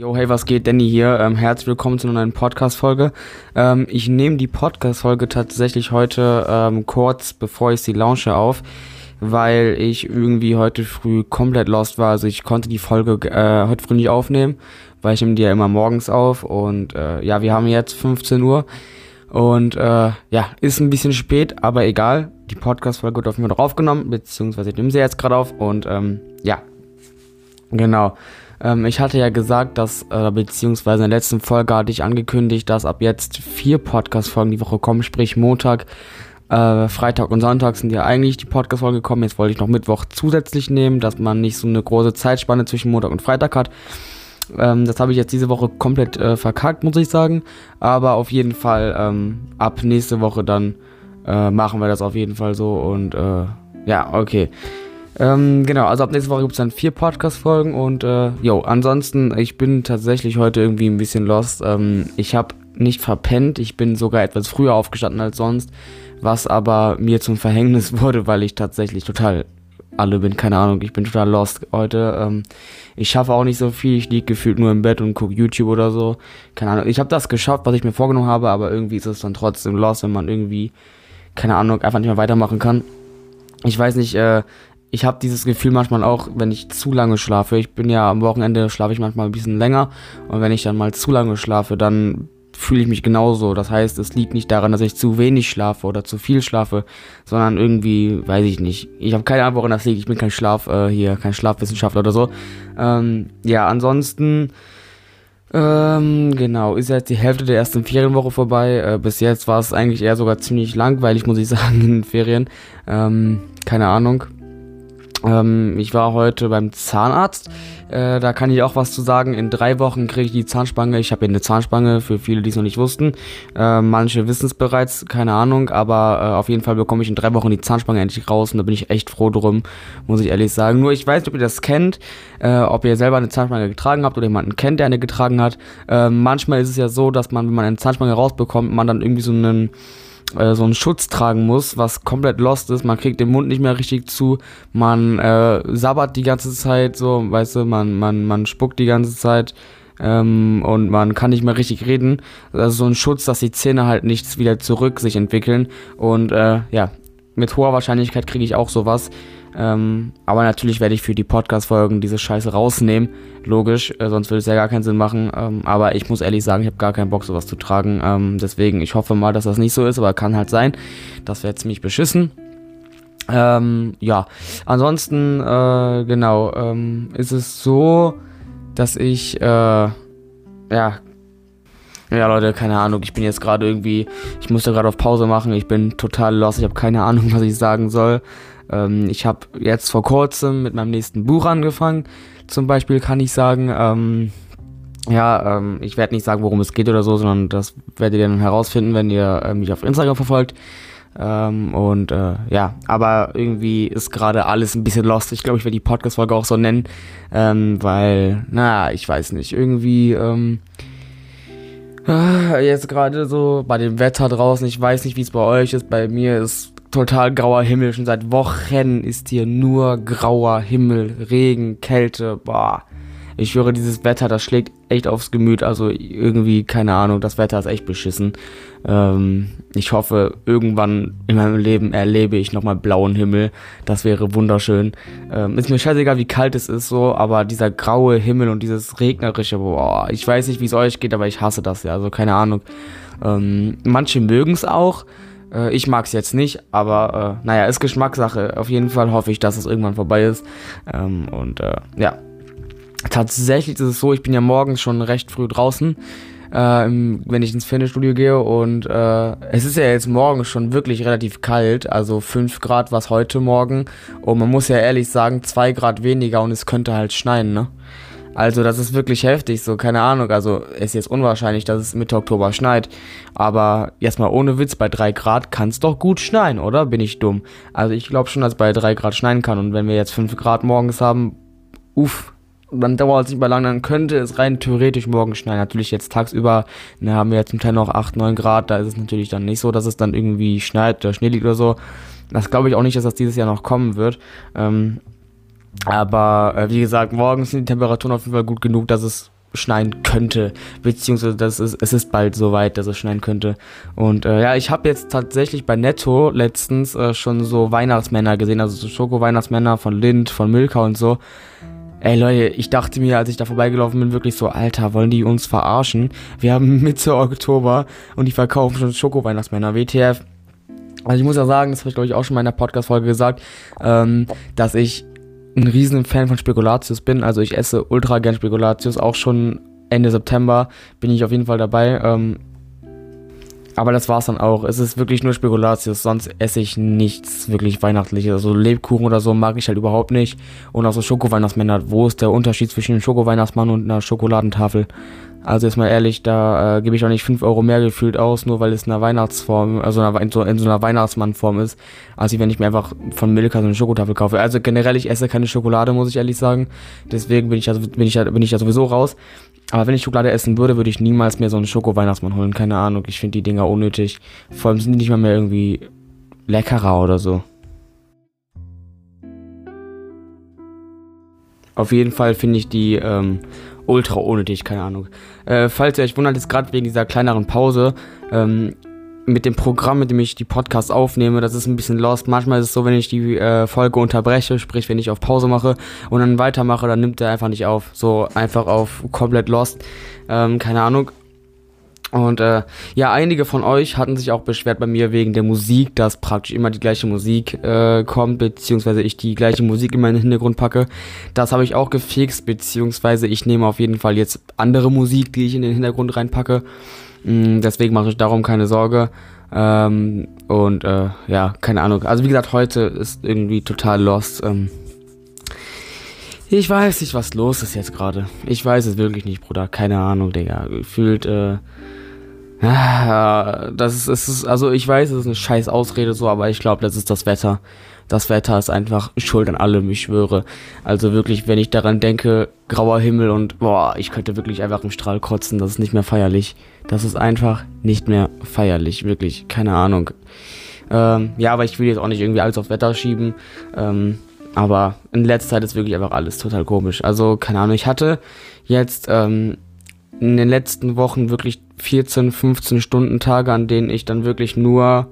Jo, hey, was geht? Danny hier. Ähm, herzlich willkommen zu einer neuen Podcast-Folge. Ähm, ich nehme die Podcast-Folge tatsächlich heute ähm, kurz bevor ich sie launche auf, weil ich irgendwie heute früh komplett lost war. Also ich konnte die Folge äh, heute früh nicht aufnehmen, weil ich nehme die ja immer morgens auf. Und äh, ja, wir haben jetzt 15 Uhr. Und äh, ja, ist ein bisschen spät, aber egal. Die Podcast-Folge wird auf jeden Fall noch aufgenommen, beziehungsweise ich nehme sie jetzt gerade auf. Und ähm, ja, genau. Ähm, ich hatte ja gesagt, dass, äh, beziehungsweise in der letzten Folge hatte ich angekündigt, dass ab jetzt vier Podcast-Folgen die Woche kommen, sprich Montag, äh, Freitag und Sonntag sind ja eigentlich die Podcast-Folgen gekommen. Jetzt wollte ich noch Mittwoch zusätzlich nehmen, dass man nicht so eine große Zeitspanne zwischen Montag und Freitag hat. Ähm, das habe ich jetzt diese Woche komplett äh, verkackt, muss ich sagen. Aber auf jeden Fall ähm, ab nächste Woche dann äh, machen wir das auf jeden Fall so. Und äh, ja, okay. Ähm, genau, also ab nächste Woche gibt es dann vier Podcast-Folgen und äh, jo, ansonsten, ich bin tatsächlich heute irgendwie ein bisschen lost. Ähm, ich habe nicht verpennt, ich bin sogar etwas früher aufgestanden als sonst, was aber mir zum Verhängnis wurde, weil ich tatsächlich total alle bin, keine Ahnung, ich bin total lost heute. Ähm, ich schaffe auch nicht so viel, ich liege gefühlt nur im Bett und gucke YouTube oder so. Keine Ahnung, ich habe das geschafft, was ich mir vorgenommen habe, aber irgendwie ist es dann trotzdem lost, wenn man irgendwie, keine Ahnung, einfach nicht mehr weitermachen kann. Ich weiß nicht, äh, ich habe dieses Gefühl manchmal auch, wenn ich zu lange schlafe. Ich bin ja am Wochenende schlafe ich manchmal ein bisschen länger und wenn ich dann mal zu lange schlafe, dann fühle ich mich genauso. Das heißt, es liegt nicht daran, dass ich zu wenig schlafe oder zu viel schlafe, sondern irgendwie, weiß ich nicht. Ich habe keine Ahnung, woran das liegt. Ich bin kein Schlaf äh, hier, kein Schlafwissenschaftler oder so. Ähm, ja, ansonsten ähm, genau, ist jetzt die Hälfte der ersten Ferienwoche vorbei. Äh, bis jetzt war es eigentlich eher sogar ziemlich langweilig, muss ich sagen, in den Ferien. Ähm, keine Ahnung. Ähm, ich war heute beim Zahnarzt. Äh, da kann ich auch was zu sagen. In drei Wochen kriege ich die Zahnspange. Ich habe hier eine Zahnspange für viele, die es noch nicht wussten. Äh, manche wissen es bereits, keine Ahnung. Aber äh, auf jeden Fall bekomme ich in drei Wochen die Zahnspange endlich raus. Und da bin ich echt froh drum, muss ich ehrlich sagen. Nur ich weiß nicht, ob ihr das kennt. Äh, ob ihr selber eine Zahnspange getragen habt oder jemanden kennt, der eine getragen hat. Äh, manchmal ist es ja so, dass man, wenn man eine Zahnspange rausbekommt, man dann irgendwie so einen äh, so einen Schutz tragen muss, was komplett lost ist. Man kriegt den Mund nicht mehr richtig zu, man äh, sabbert die ganze Zeit, so, weißt du, man, man, man spuckt die ganze Zeit ähm, und man kann nicht mehr richtig reden. Also so ein Schutz, dass die Zähne halt nichts wieder zurück sich entwickeln. Und äh, ja, mit hoher Wahrscheinlichkeit kriege ich auch sowas. Ähm, aber natürlich werde ich für die Podcast-Folgen diese Scheiße rausnehmen. Logisch, äh, sonst würde es ja gar keinen Sinn machen. Ähm, aber ich muss ehrlich sagen, ich habe gar keinen Bock, sowas zu tragen. Ähm, deswegen, ich hoffe mal, dass das nicht so ist, aber kann halt sein. Das wäre ziemlich beschissen. Ähm, ja, ansonsten, äh, genau, ähm, ist es so, dass ich, äh, ja, ja, Leute, keine Ahnung. Ich bin jetzt gerade irgendwie, ich musste gerade auf Pause machen. Ich bin total lost. Ich habe keine Ahnung, was ich sagen soll. Ähm, ich habe jetzt vor kurzem mit meinem nächsten Buch angefangen. Zum Beispiel kann ich sagen, ähm, ja, ähm, ich werde nicht sagen, worum es geht oder so, sondern das werdet ihr dann herausfinden, wenn ihr äh, mich auf Instagram verfolgt. Ähm, und äh, ja, aber irgendwie ist gerade alles ein bisschen lost. Ich glaube, ich werde die Podcast-Folge auch so nennen, ähm, weil, naja, ich weiß nicht, irgendwie, ähm, äh, jetzt gerade so bei dem Wetter draußen, ich weiß nicht, wie es bei euch ist, bei mir ist total grauer Himmel. Schon seit Wochen ist hier nur grauer Himmel, Regen, Kälte. Boah. Ich höre, dieses Wetter, das schlägt echt aufs Gemüt. Also irgendwie, keine Ahnung, das Wetter ist echt beschissen. Ähm, ich hoffe, irgendwann in meinem Leben erlebe ich nochmal blauen Himmel. Das wäre wunderschön. Ähm, ist mir scheißegal, wie kalt es ist, so, aber dieser graue Himmel und dieses regnerische, boah, ich weiß nicht, wie es euch geht, aber ich hasse das ja. Also keine Ahnung. Ähm, manche mögen es auch. Äh, ich mag es jetzt nicht, aber äh, naja, ist Geschmackssache. Auf jeden Fall hoffe ich, dass es irgendwann vorbei ist. Ähm, und äh, ja, tatsächlich ist es so, ich bin ja morgens schon recht früh draußen, äh, wenn ich ins Fitnessstudio gehe. Und äh, es ist ja jetzt morgens schon wirklich relativ kalt. Also 5 Grad war es heute Morgen. Und man muss ja ehrlich sagen, 2 Grad weniger und es könnte halt schneien, ne? Also das ist wirklich heftig, so keine Ahnung. Also es ist jetzt unwahrscheinlich, dass es Mitte Oktober schneit. Aber erstmal ohne Witz, bei 3 Grad kann es doch gut schneien, oder? Bin ich dumm? Also ich glaube schon, dass bei 3 Grad schneien kann. Und wenn wir jetzt 5 Grad morgens haben, uff, dann dauert es nicht mehr lang, dann könnte es rein theoretisch morgen schneien. Natürlich jetzt tagsüber, ne, haben wir jetzt zum Teil noch 8, 9 Grad, da ist es natürlich dann nicht so, dass es dann irgendwie schneit oder Schnee liegt oder so. Das glaube ich auch nicht, dass das dieses Jahr noch kommen wird. Ähm, aber äh, wie gesagt, morgens sind die Temperaturen auf jeden Fall gut genug, dass es schneien könnte, beziehungsweise das ist, es ist bald soweit, dass es schneien könnte. Und äh, ja, ich habe jetzt tatsächlich bei Netto letztens äh, schon so Weihnachtsmänner gesehen, also so Schoko-Weihnachtsmänner von Lind, von Milka und so. Ey Leute, ich dachte mir, als ich da vorbeigelaufen bin, wirklich so, Alter, wollen die uns verarschen? Wir haben Mitte Oktober und die verkaufen schon Schoko-Weihnachtsmänner, WTF. Also ich muss ja sagen, das habe ich glaube ich auch schon in der Podcast-Folge gesagt, ähm, dass ich ein riesen Fan von Spekulatius bin. Also ich esse ultra gern Spekulatius. Auch schon Ende September bin ich auf jeden Fall dabei. Ähm, aber das war's dann auch. Es ist wirklich nur Spekulatius. Sonst esse ich nichts wirklich Weihnachtliches. Also Lebkuchen oder so mag ich halt überhaupt nicht. Und auch so Schoko-Weihnachtsmänner. Wo ist der Unterschied zwischen einem Schoko-Weihnachtsmann und einer Schokoladentafel? Also jetzt mal ehrlich, da äh, gebe ich auch nicht 5 Euro mehr gefühlt aus, nur weil es in einer Weihnachtsform, also in so, in so einer Weihnachtsmannform ist, als wenn ich mir einfach von Milka so eine Schokotafel kaufe. Also generell, ich esse keine Schokolade, muss ich ehrlich sagen. Deswegen bin ich also, bin ich, bin ich ja sowieso raus. Aber wenn ich Schokolade essen würde, würde ich niemals mehr so einen Schoko-Weihnachtsmann holen. Keine Ahnung, ich finde die Dinger unnötig. Vor allem sind die nicht mal mehr irgendwie leckerer oder so. Auf jeden Fall finde ich die ähm, ultra unnötig, keine Ahnung. Äh, falls ihr euch wundert, ist gerade wegen dieser kleineren Pause ähm, mit dem Programm, mit dem ich die Podcasts aufnehme, das ist ein bisschen lost. Manchmal ist es so, wenn ich die äh, Folge unterbreche, sprich, wenn ich auf Pause mache und dann weitermache, dann nimmt er einfach nicht auf. So einfach auf komplett lost. Ähm, keine Ahnung. Und äh, ja, einige von euch hatten sich auch beschwert bei mir wegen der Musik, dass praktisch immer die gleiche Musik äh, kommt, beziehungsweise ich die gleiche Musik in meinen Hintergrund packe. Das habe ich auch gefixt, beziehungsweise ich nehme auf jeden Fall jetzt andere Musik, die ich in den Hintergrund reinpacke. Mm, deswegen mache ich darum keine Sorge. Ähm, und äh, ja, keine Ahnung. Also wie gesagt, heute ist irgendwie total lost. Ähm, ich weiß nicht, was los ist jetzt gerade. Ich weiß es wirklich nicht, Bruder. Keine Ahnung, Digga. Gefühlt, äh, das ist, es ist, also ich weiß, es ist eine scheiß Ausrede so, aber ich glaube, das ist das Wetter. Das Wetter ist einfach schuld an allem, ich schwöre. Also wirklich, wenn ich daran denke, grauer Himmel und boah, ich könnte wirklich einfach im Strahl kotzen, das ist nicht mehr feierlich. Das ist einfach nicht mehr feierlich, wirklich, keine Ahnung. Ähm, ja, aber ich will jetzt auch nicht irgendwie alles aufs Wetter schieben. Ähm, aber in letzter Zeit ist wirklich einfach alles total komisch. Also, keine Ahnung, ich hatte jetzt ähm, in den letzten Wochen wirklich 14, 15 Stunden Tage, an denen ich dann wirklich nur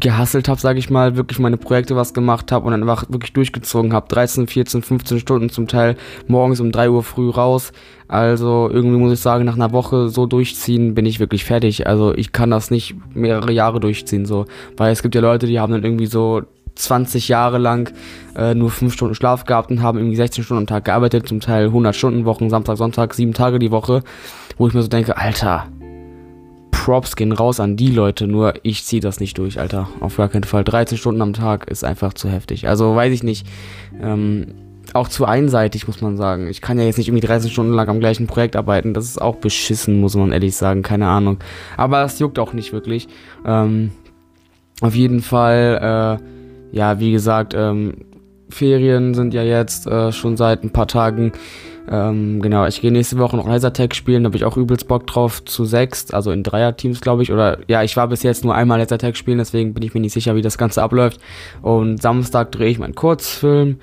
gehasselt habe, sage ich mal, wirklich meine Projekte was gemacht habe und dann einfach wirklich durchgezogen habe. 13, 14, 15 Stunden zum Teil morgens um 3 Uhr früh raus. Also irgendwie muss ich sagen, nach einer Woche so durchziehen bin ich wirklich fertig. Also ich kann das nicht mehrere Jahre durchziehen so, weil es gibt ja Leute, die haben dann irgendwie so 20 Jahre lang äh, nur 5 Stunden Schlaf gehabt und haben irgendwie 16 Stunden am Tag gearbeitet, zum Teil 100 Stunden Wochen, Samstag, Sonntag, 7 Tage die Woche, wo ich mir so denke, Alter, Props gehen raus an die Leute, nur ich ziehe das nicht durch, Alter. Auf gar keinen Fall. 13 Stunden am Tag ist einfach zu heftig. Also weiß ich nicht. Ähm, auch zu einseitig, muss man sagen. Ich kann ja jetzt nicht irgendwie 13 Stunden lang am gleichen Projekt arbeiten. Das ist auch beschissen, muss man ehrlich sagen. Keine Ahnung. Aber es juckt auch nicht wirklich. Ähm, auf jeden Fall, äh, ja, wie gesagt, ähm, Ferien sind ja jetzt äh, schon seit ein paar Tagen. Ähm, genau, ich gehe nächste Woche noch Lasertag spielen, da habe ich auch übelst Bock drauf, zu sechst, also in Dreier-Teams, glaube ich. Oder ja, ich war bis jetzt nur einmal Lasertag spielen, deswegen bin ich mir nicht sicher, wie das Ganze abläuft. Und Samstag drehe ich meinen Kurzfilm.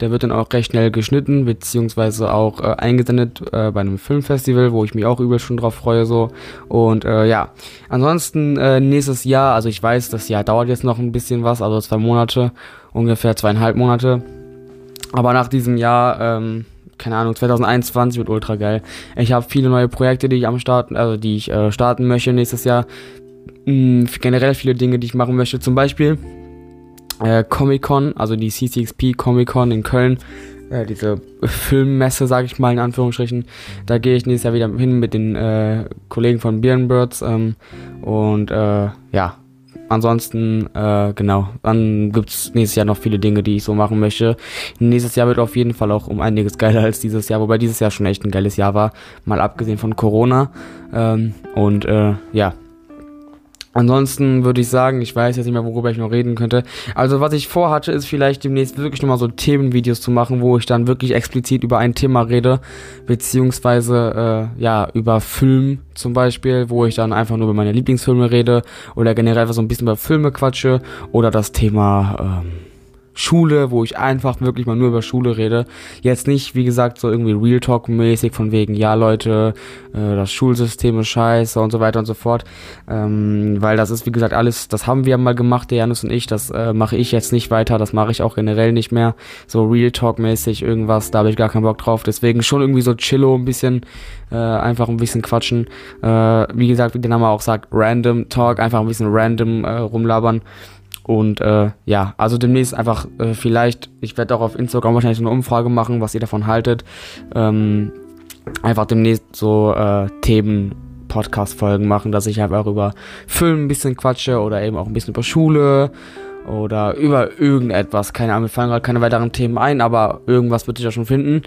Der wird dann auch recht schnell geschnitten, beziehungsweise auch äh, eingesendet äh, bei einem Filmfestival, wo ich mich auch übel schon drauf freue. so Und äh, ja, ansonsten äh, nächstes Jahr, also ich weiß, das Jahr dauert jetzt noch ein bisschen was, also zwei Monate, ungefähr zweieinhalb Monate. Aber nach diesem Jahr, ähm, keine Ahnung, 2021 wird ultra geil. Ich habe viele neue Projekte, die ich am Starten, also die ich äh, starten möchte nächstes Jahr. Mhm, generell viele Dinge, die ich machen möchte. Zum Beispiel äh, Comic-Con, also die CCXP Comic-Con in Köln, äh, diese Filmmesse, sage ich mal in Anführungsstrichen. Da gehe ich nächstes Jahr wieder hin mit den äh, Kollegen von Birnbirds ähm, und äh, ja, ansonsten, äh, genau, dann gibt es nächstes Jahr noch viele Dinge, die ich so machen möchte. Nächstes Jahr wird auf jeden Fall auch um einiges geiler als dieses Jahr, wobei dieses Jahr schon echt ein geiles Jahr war, mal abgesehen von Corona. Ähm, und äh, ja, Ansonsten würde ich sagen, ich weiß jetzt nicht mehr, worüber ich noch reden könnte. Also was ich vorhatte, ist vielleicht demnächst wirklich nochmal so Themenvideos zu machen, wo ich dann wirklich explizit über ein Thema rede, beziehungsweise äh, ja, über Film zum Beispiel, wo ich dann einfach nur über meine Lieblingsfilme rede oder generell so ein bisschen über Filme quatsche oder das Thema ähm, Schule, wo ich einfach wirklich mal nur über Schule rede. Jetzt nicht, wie gesagt, so irgendwie Real Talk-mäßig von wegen, ja Leute, äh, das Schulsystem ist scheiße und so weiter und so fort. Ähm, weil das ist, wie gesagt, alles, das haben wir mal gemacht, der Janus und ich, das äh, mache ich jetzt nicht weiter, das mache ich auch generell nicht mehr. So Real Talk-mäßig irgendwas, da habe ich gar keinen Bock drauf. Deswegen schon irgendwie so chillo, ein bisschen, äh, einfach ein bisschen quatschen. Äh, wie gesagt, wie der Name auch sagt, Random Talk, einfach ein bisschen random äh, rumlabern. Und äh, ja, also demnächst einfach äh, vielleicht, ich werde auch auf Instagram wahrscheinlich eine Umfrage machen, was ihr davon haltet. Ähm, einfach demnächst so äh, Themen, Podcast-Folgen machen, dass ich einfach über Film ein bisschen quatsche oder eben auch ein bisschen über Schule oder über irgendetwas. Keine Ahnung, mir fallen gerade keine weiteren Themen ein, aber irgendwas würde ich ja schon finden.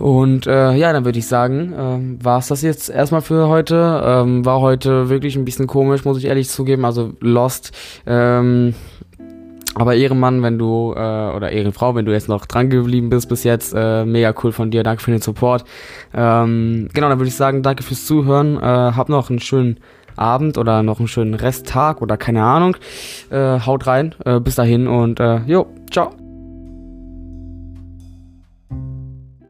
Und äh, ja, dann würde ich sagen, ähm, war es das jetzt erstmal für heute. Ähm, war heute wirklich ein bisschen komisch, muss ich ehrlich zugeben. Also Lost. Ähm, aber Ehrenmann, wenn du, äh, oder Ehrenfrau, wenn du jetzt noch dran geblieben bist bis jetzt, äh, mega cool von dir. Danke für den Support. Ähm, genau, dann würde ich sagen, danke fürs Zuhören. Äh, hab noch einen schönen Abend oder noch einen schönen Resttag oder keine Ahnung. Äh, haut rein. Äh, bis dahin und äh, jo, ciao.